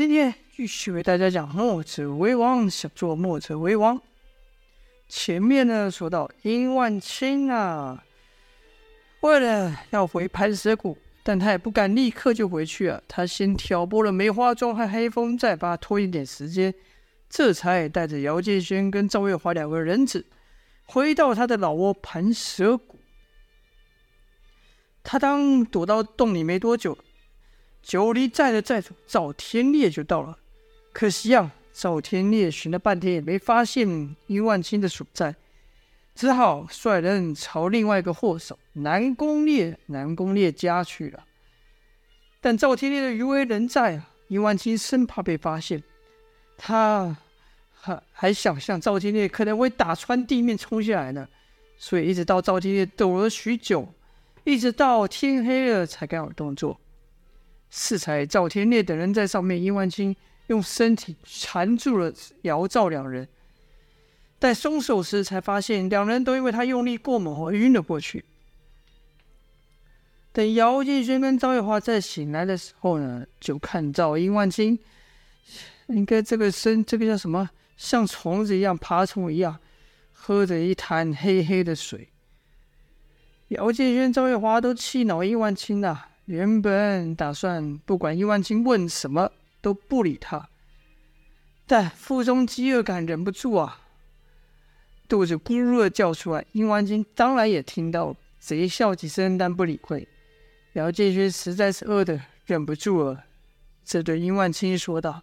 今天继续为大家讲《墨者为王》，想做墨者为王。前面呢说到殷万青啊，为了要回盘蛇谷，但他也不敢立刻就回去啊。他先挑拨了梅花庄和黑风，再把他拖一点时间，这才带着姚建轩跟赵月华两个人子回到他的老窝盘蛇谷。他当躲到洞里没多久。九黎寨的寨主赵天烈就到了，可惜啊，赵天烈寻了半天也没发现殷万青的所在，只好率人朝另外一个祸首南宫烈、南宫烈家去了。但赵天烈的余威仍在啊，殷万青生怕被发现，他还还想象赵天烈可能会打穿地面冲下来呢，所以一直到赵天烈躲了许久，一直到天黑了才敢有动作。四才赵天烈等人在上面，殷万青用身体缠住了姚赵两人。待松手时，才发现两人都因为他用力过猛而晕了过去。等姚建轩跟赵月华再醒来的时候呢，就看到殷万青，应该这个身这个叫什么，像虫子一样爬虫一样，喝着一滩黑黑的水。姚建轩、赵月华都气恼殷万青呐。原本打算不管殷万金问什么都不理他，但腹中饥饿感忍不住啊，肚子咕噜的叫出来。殷万金当然也听到了，贼笑几声，但不理会。姚建勋实在是饿的忍不住了，这对殷万青说道：“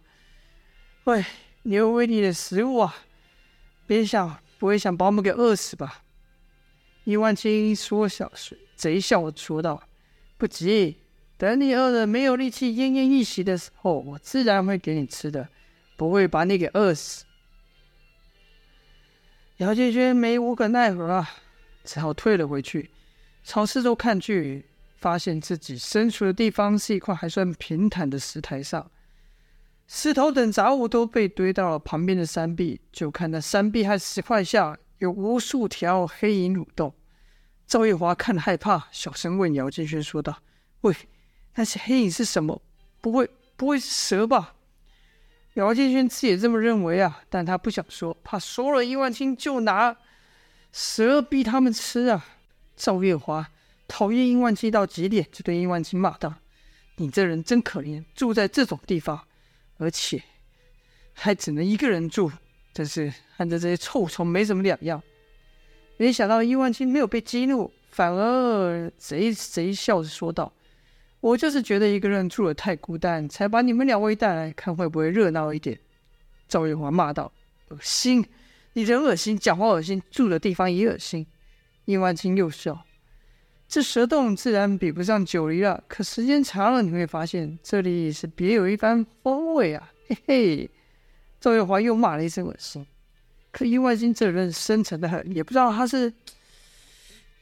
喂，牛喂你的食物啊，别想不会想把我们给饿死吧？”殷万青说小声，贼笑说道。不急，等你饿得没有力气、奄奄一息的时候，我自然会给你吃的，不会把你给饿死。姚建军没无可奈何啊，只好退了回去，朝四周看去，发现自己身处的地方是一块还算平坦的石台上，石头等杂物都被堆到了旁边的山壁，就看那山壁和石块下有无数条黑影蠕动。赵月华看了害怕，小声问姚建轩说道：“喂，那些黑影是什么？不会，不会是蛇吧？”姚建轩自己也这么认为啊，但他不想说，怕说了殷万青就拿蛇逼他们吃啊。赵月华讨厌殷万青到极点，就对殷万青骂道：“你这人真可怜，住在这种地方，而且还只能一个人住，真是和着这些臭虫没什么两样。”没想到殷万青没有被激怒，反而贼贼笑着说道：“我就是觉得一个人住的太孤单，才把你们两位带来，看会不会热闹一点。”赵月华骂道：“恶心！你人恶心，讲话恶心，住的地方也恶心。”殷万青又笑：“这蛇洞自然比不上九黎了，可时间长了，你会发现这里是别有一番风味啊！”嘿嘿，赵月华又骂了一声：“恶心。”可殷万青这人深沉的很，也不知道他是，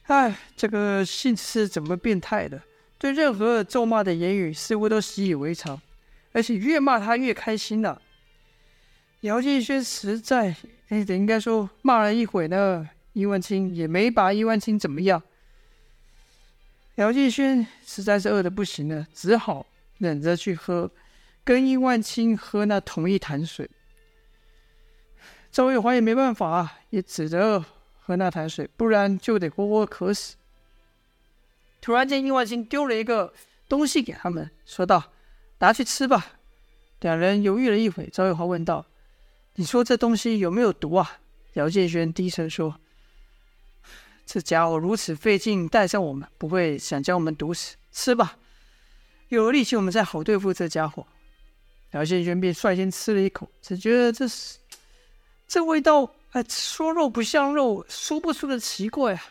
哎，这个性子是怎么变态的？对任何咒骂的言语似乎都习以为常，而且越骂他越开心了。姚建轩实在，哎，应该说骂了一会呢，伊万青也没把伊万青怎么样。姚建轩实在是饿得不行了，只好忍着去喝，跟伊万青喝那同一潭水。赵月华也没办法，也只得喝那潭水，不然就得活活渴死。突然间，殷万青丢了一个东西给他们，说道：“拿去吃吧。”两人犹豫了一会，赵月华问道：“你说这东西有没有毒啊？”姚建轩低声说：“这家伙如此费劲带上我们，不会想将我们毒死。吃吧，有了力气，我们再好对付这家伙。”姚建轩便率先吃了一口，只觉得这是。这味道，哎，说肉不像肉，说不出的奇怪啊！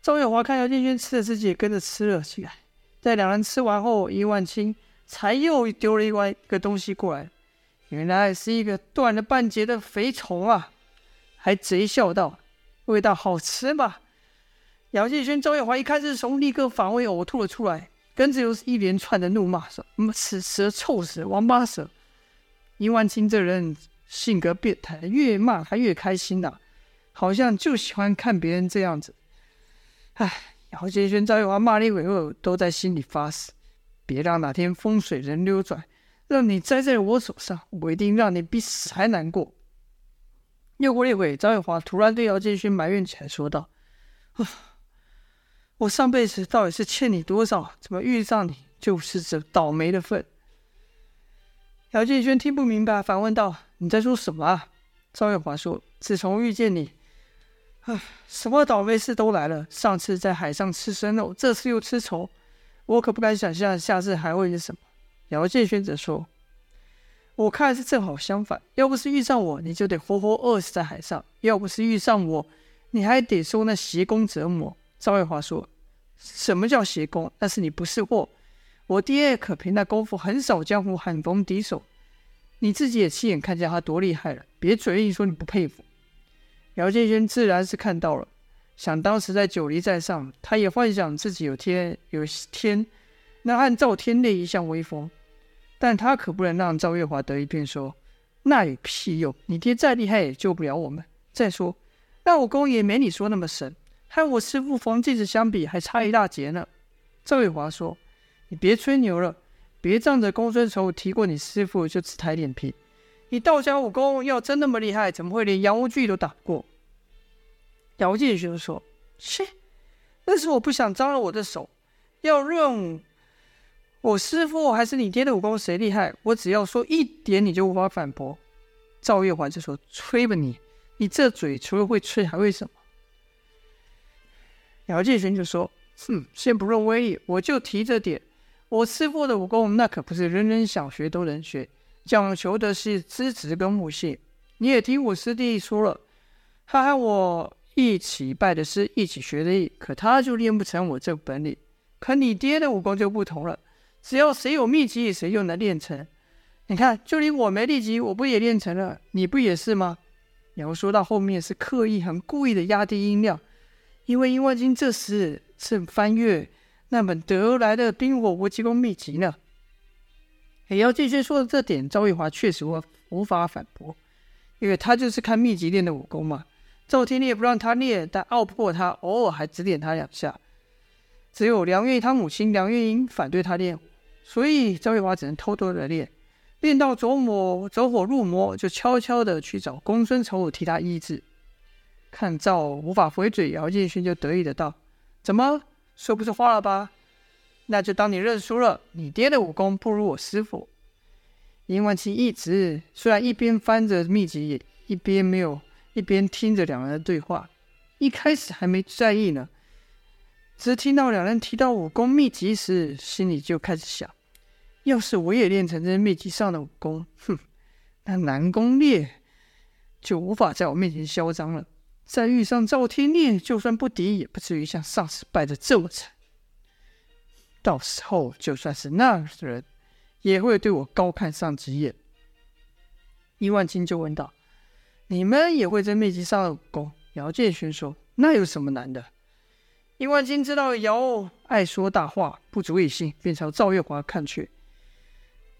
赵月华看姚建轩吃了，自己也跟着吃了起来。在两人吃完后，殷万青才又丢了一外一个东西过来，原来是一个断了半截的肥虫啊！还贼笑道：“味道好吃吗？”姚建轩、赵月华一看是虫，立刻反胃呕吐了出来，跟着又是一连串的怒骂说：“什么吃蛇臭死，王八蛇！”殷万青这人。性格变态，越骂他越开心呐、好像就喜欢看别人这样子。唉，姚建轩、赵月华骂了一会后，都在心里发誓，别让哪天风水轮流转，让你栽在我手上，我一定让你比死还难过。”又过了一会，赵月华突然对姚建勋埋怨起来，说道：“啊，我上辈子到底是欠你多少？怎么遇上你就是这倒霉的份？”姚建轩听不明白，反问道：“你在说什么啊？”赵月华说：“自从遇见你，啊，什么倒霉事都来了。上次在海上吃生肉，这次又吃虫，我可不敢想象下次还会是什么。”姚建轩则说。我看是正好相反，要不是遇上我，你就得活活饿死在海上；要不是遇上我，你还得受那邪功折磨。赵月华说：“什么叫邪功？那是你不识货。我爹可凭那功夫横扫江湖，罕逢敌手。你自己也亲眼看见他多厉害了，别嘴硬说你不佩服。”姚建轩自然是看到了，想当时在九黎寨上，他也幻想自己有天有天能按赵天烈一向威风。但他可不能让赵月华得一便说，那有屁用！你爹再厉害也救不了我们。再说，那武功也没你说那么神，和我师父冯继子相比，还差一大截呢。赵月华说：“别吹牛了，别仗着公孙仇提过你师父就自抬脸皮。你道家武功要真那么厉害，怎么会连杨无惧都打不过？”姚建勋说：“切，那是我不想脏了我的手，要论。”我师父还是你爹的武功谁厉害？我只要说一点，你就无法反驳。赵月华就说：“吹吧你，你这嘴除了会吹还会什么？”姚建勋就说：“哼，先不论威力，我就提这点。我师父的武功那可不是人人想学都能学，讲求的是资质跟悟性。你也听我师弟说了，他和我一起拜的师，一起学的艺，可他就练不成我这本领。可你爹的武功就不同了。”只要谁有秘籍，谁就能练成。你看，就连我没秘籍，我不也练成了？你不也是吗？然后说到后面是刻意、很故意的压低音量，因为殷万金这时正翻阅那本得来的冰火无极功秘籍呢。也要继续说的这点，赵玉华确实无无法反驳，因为他就是看秘籍练的武功嘛。赵天烈不让他练，但拗不过他，偶尔还指点他两下。只有梁月他母亲梁月英反对他练。所以赵玉华只能偷偷的练，练到走魔走火入魔，就悄悄的去找公孙丑武替他医治。看赵无法回嘴，姚建勋就得意的道：“怎么说不出话了吧？那就当你认输了。你爹的武功不如我师父。”殷万青一直虽然一边翻着秘籍，也一边没有一边听着两人的对话。一开始还没在意呢。只听到两人提到武功秘籍时，心里就开始想：要是我也练成这秘籍上的武功，哼，那南宫烈就无法在我面前嚣张了。再遇上赵天烈，就算不敌，也不至于像上次败得这么惨。到时候，就算是那人，也会对我高看上几眼。殷万金就问道：“你们也会在秘籍上的武功？”姚建勋说：“那有什么难的？”殷万金知道姚爱说大话，不足以信，便朝赵月华看去。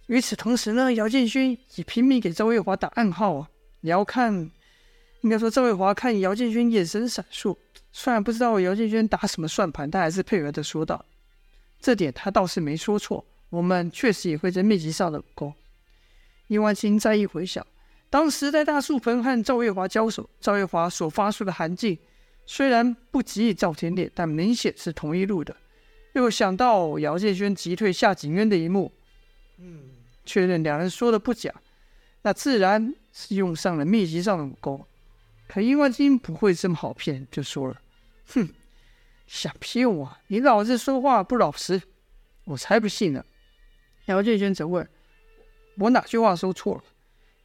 与此同时呢，姚建勋也拼命给赵月华打暗号啊。你要看，应该说赵月华看姚建勋眼神闪烁，虽然不知道姚建勋打什么算盘，但还是配合的说道：“这点他倒是没说错，我们确实也会在秘籍上的武功。”殷万金再一回想，当时在大树盆和赵月华交手，赵月华所发出的寒劲。虽然不及赵天烈，但明显是同一路的。又想到姚建勋击退夏景渊的一幕，嗯，确认两人说的不假，那自然是用上了秘籍上的武功。可殷万金不会这么好骗，就说了：“哼，想骗我？你老子说话不老实，我才不信呢。”姚建轩则问：“我哪句话说错了？”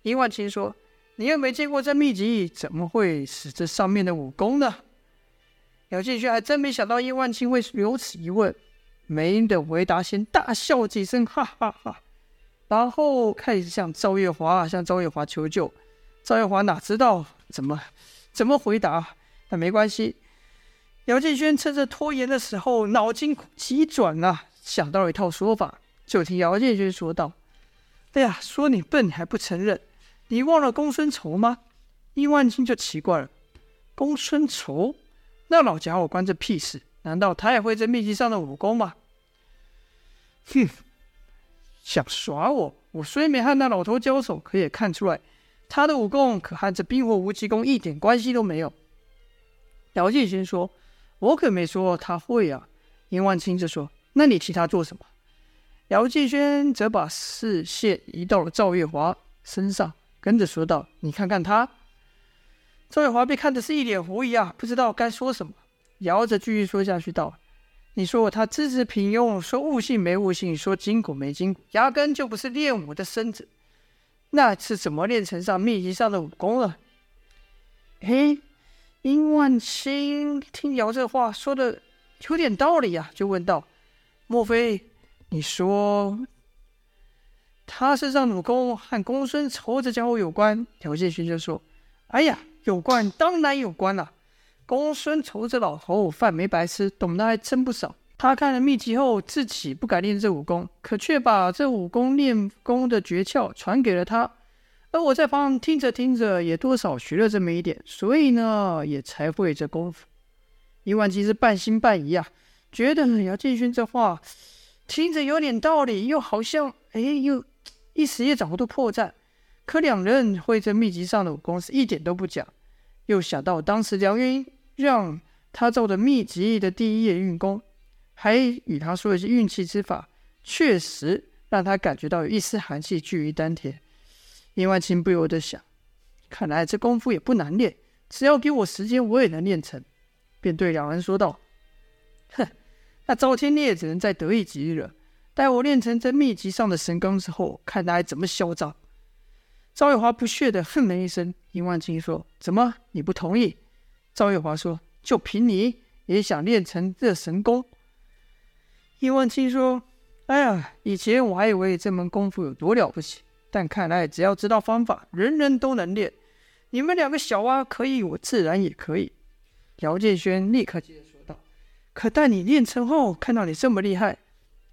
殷万金说：“你又没见过这秘籍，怎么会使这上面的武功呢？”姚建轩还真没想到殷万青会有此一问，没等回答，先大笑几声，哈哈哈，然后开始向赵月华向赵月华求救。赵月华哪知道怎么怎么回答，但没关系。姚建轩趁着拖延的时候，脑筋急转啊，想到了一套说法。就听姚建轩说道：“哎呀，说你笨，你还不承认？你忘了公孙仇吗？”殷万金就奇怪了，公孙仇。那老家伙关这屁事？难道他也会这秘籍上的武功吗？哼，想耍我？我虽没和那老头交手，可也看出来，他的武功可和这冰火无极功一点关系都没有。”姚建勋说：“我可没说他会啊。”殷万清则说：“那你替他做什么？”姚建勋则把视线移到了赵月华身上，跟着说道：“你看看他。”赵月华被看的是一脸狐疑啊，不知道该说什么。姚着继续说下去道：“你说他资质平庸，说悟性没悟性，说筋骨没筋骨，压根就不是练武的身子，那是怎么练成上秘籍上的武功了？”嘿，殷万清听姚这话说的有点道理呀、就问道：“莫非你说他身上武功和公孙仇这家伙有关？”姚建勋就说：“哎呀，有关，当然有关了、”公孙仇这老头饭没白吃，懂得还真不少。他看了秘籍后，自己不敢练这武功，可却把这武功练功的诀窍传给了他。而我在旁听着听着，也多少学了这么一点，所以呢，也才会这功夫。殷万金是半信半疑啊，觉得姚建勋这话听着有点道理，又好像哎，又一时也找不到破绽。可两人会这秘籍上的武功是一点都不假，又想到当时梁云。让他照着秘籍的第一页运功，还与他说一些运气之法，确实让他感觉到有一丝寒气聚于丹田。殷万清不由得想：看来这功夫也不难练，只要给我时间，我也能练成。便对两人说道：“哼，那赵天烈只能再得意几日了。待我练成这秘籍上的神功之后，看他还怎么嚣张。”赵月华不屑地哼了一声。殷万清说：“怎么，你不同意？”赵月华说：“就凭你也想练成这神功？”叶万清说：“哎呀，以前我还以为这门功夫有多了不起，但看来只要知道方法，人人都能练。你们两个小娃可以，我自然也可以。”姚建轩立刻接着说道：“可待你练成后，看到你这么厉害，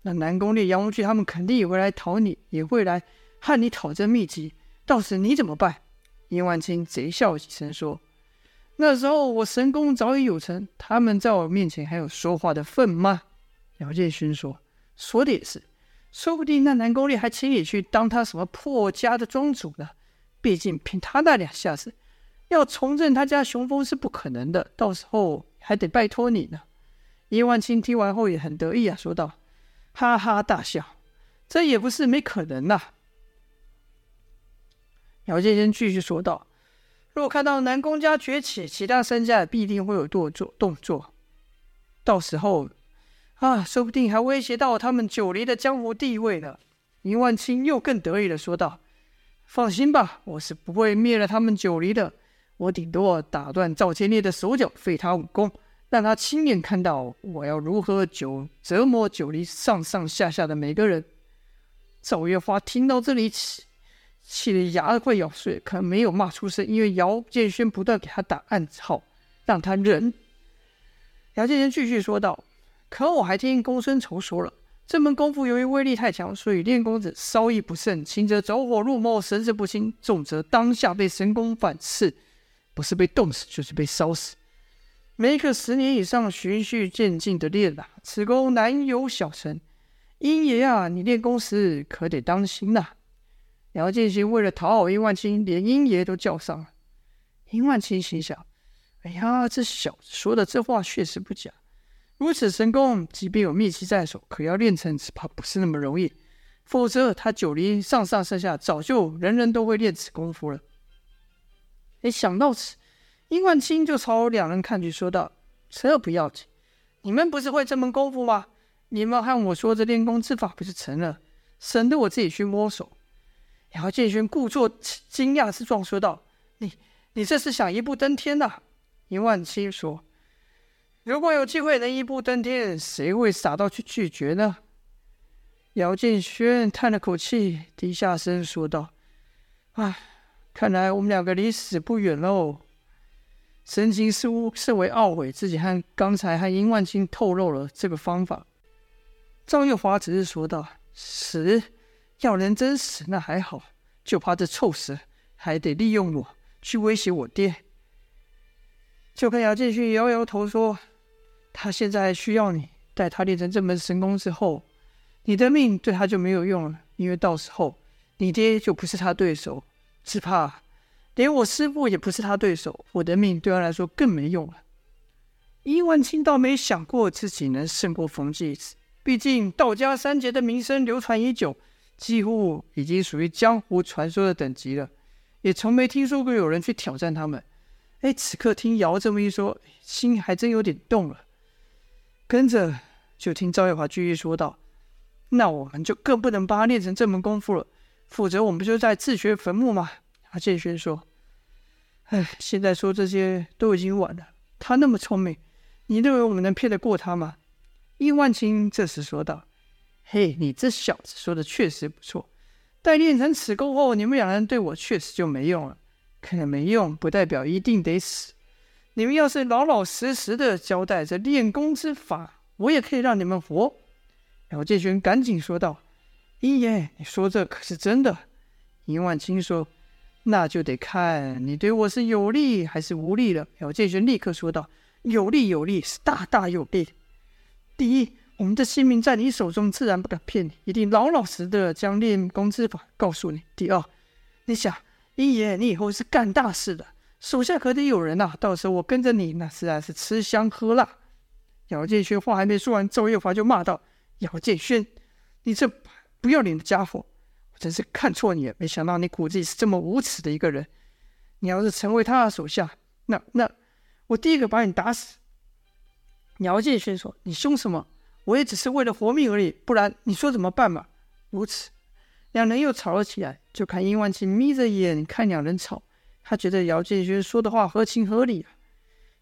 那南宫烈、杨无惧他们肯定也会来讨你，也会来和你讨这秘籍。到时你怎么办？”殷万清贼笑几声说。那时候我神功早已有成，他们在我面前还有说话的份吗？姚建勋说：“说的也是，说不定那南宫烈还请你去当他什么破家的庄主呢。毕竟凭他那两下子，要重振他家雄风是不可能的。到时候还得拜托你呢。”叶万清听完后也很得意啊，说道：“哈哈大笑，这也不是没可能呐、”姚建勋继续说道。若看到南宫家崛起，其他三家必定会有动作动作。到时候，啊，说不定还威胁到他们九黎的江湖地位呢。殷万清又更得意的说道：“放心吧，我是不会灭了他们九黎的。我顶多打断赵千烈的手脚，废他武功，让他亲眼看到我要如何九折磨九黎上上下下的每个人。”赵月花听到这里气。气得牙都快咬碎，可没有骂出声，因为姚建轩不断给他打暗号，让他忍。姚建轩继续说道：“可我还听公孙仇说了，这门功夫由于威力太强，所以练功者稍一不慎，轻则走火入魔，神志不清；重则当下被神功反噬，不是被冻死，就是被烧死。每可十年以上，循序渐进的练啊，此功难有小成。英爷啊，你练功时可得当心呐、”姚建新为了讨好殷万清，连殷爷都叫上了。殷万清心想：“哎呀，这小子说的这话确实不假。如此神功，即便有秘籍在手，可要练成，只怕不是那么容易。否则，他九黎上上下下早就人人都会练此功夫了。”哎，想到此，殷万清就朝两人看去，说道：“这不要紧，你们不是会这门功夫吗？你们和我说这练功之法不就成了，省得我自己去摸索。”姚建勋故作惊讶之状说道：“你，你这是想一步登天呐、啊？”殷万清说：“如果有机会能一步登天，谁会傻到去拒绝呢？”姚建勋叹了口气，低下声说道：“唉，看来我们两个离死不远喽。”神情似乎甚为懊悔，自己和刚才和殷万清透露了这个方法。赵月华只是说道：“死。”要能真死那还好，就怕这臭死还得利用我去威胁我爹。就看姚建勋摇摇头说：“他现在需要你，待他练成这门神功之后，你的命对他就没有用了，因为到时候你爹就不是他对手，只怕连我师父也不是他对手，我的命对他来说更没用了。殷万清倒没想过自己能胜过冯继子，毕竟道家三杰的名声流传已久，几乎已经属于江湖传说的等级了，也从没听说过有人去挑战他们。哎，此刻听瑶这么一说，心还真有点动了。跟着就听赵月华继续说道：“那我们就更不能把他练成这门功夫了，否则我们不就在自掘坟墓吗？”阿建轩说：“哎，现在说这些都已经晚了。他那么聪明，你认为我们能骗得过他吗？”殷万清这时说道：“嘿，你这小子说的确实不错。待练成此功后，你们两人对我确实就没用了。”可能没用，不代表一定得死。你们要是老老实实的交代这练功之法，我也可以让你们活。姚建勋赶紧说道：“殷爷，你说这可是真的？”殷万清说：“那就得看你对我是有利还是无利了。”姚建勋立刻说道：“有利，有利，是大大有利。第一，我们的性命在你手中，自然不敢骗你，一定老老实实的将练功之法告诉你。第二，你想。”殷爷，你以后是干大事的，手下可得有人呐、到时候我跟着你，那自然是吃香喝辣。姚建轩话还没说完，周月华就骂道：“姚建轩，你这不要脸的家伙！我真是看错你了，没想到你骨子里是这么无耻的一个人。你要是成为他的手下，那那我第一个把你打死。”姚建轩说：“你凶什么？我也只是为了活命而已，不然你说怎么办嘛？如此。”两人又吵了起来，就看殷万清眯着眼看两人吵，他觉得姚建勋说的话合情合理啊。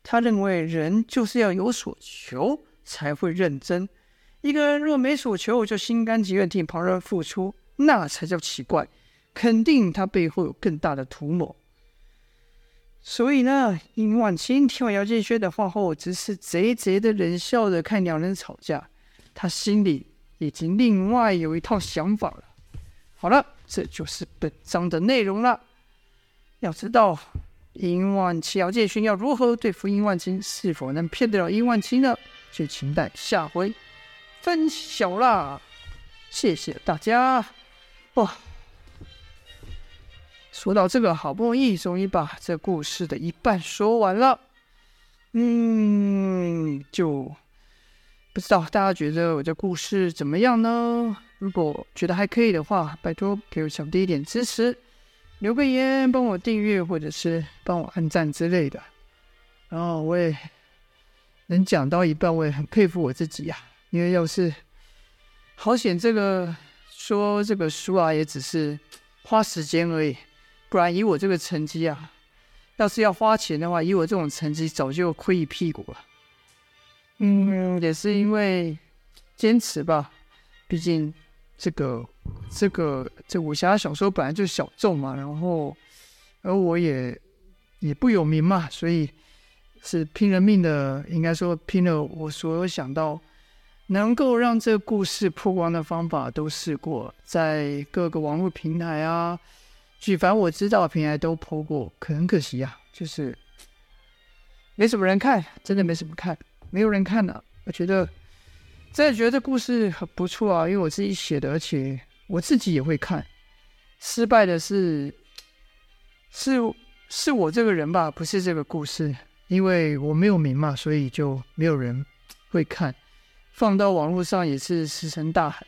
他认为人就是要有所求才会认真，一个人若没所求就心甘情愿替旁人付出，那才叫奇怪，肯定他背后有更大的图谋。所以呢，殷万清听完姚建勋的话后，只是贼贼的冷笑着看两人吵架，他心里已经另外有一套想法了。好了，这就是本章的内容了。要知道，殷万清、姚建勋要如何对付殷万清，是否能骗得了殷万清呢？就请待下回分晓啦。谢谢大家。哇，说到这个，好不容易终于把这故事的一半说完了。嗯，就不知道大家觉得我这故事怎么样呢？如果觉得还可以的话，拜托给我小弟一点支持，留个言，帮我订阅，或者是帮我按赞之类的。然后我也能讲到一半，我也很佩服我自己呀、啊。因为要是好险，这个说这个书啊，也只是花时间而已。不然以我这个成绩啊，要是要花钱的话，以我这种成绩，早就亏一屁股了。嗯，也是因为坚持吧，毕竟。这个这个这武侠小说本来就小众嘛，然后而我也也不有名嘛，所以是拼了命的，应该说拼了我所有想到能够让这个故事曝光的方法都试过，在各个网络平台啊，举凡我知道的平台都剖过，可很可惜呀、啊，就是没什么人看，真的没什么看，没有人看了、啊，我觉得。真的觉得这故事很不错啊，因为我自己写的，而且我自己也会看。失败的是，是是我这个人吧，不是这个故事，因为我没有名嘛，所以就没有人会看。放到网络上也是石沉大海。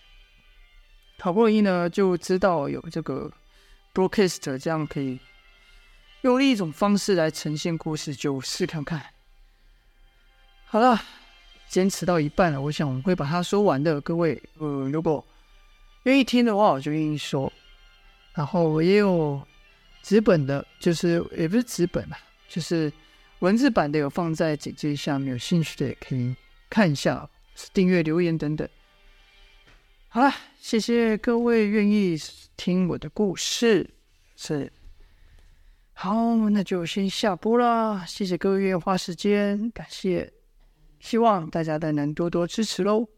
好不容易呢，就知道有这个 broadcast 这样可以用另一种方式来呈现故事，就试看看。好了。坚持到一半了，我想我会把它说完的。各位，呃，如果愿意听的话，我就愿意说。然后我也有纸本的，就是也不是纸本啦，就是文字版的，有放在简介下面，有兴趣的也可以看一下，订阅、留言等等。好了，谢谢各位愿意听我的故事，是好，那就先下播啦。谢谢各位愿意花时间，感谢。希望大家都能多多支持喽。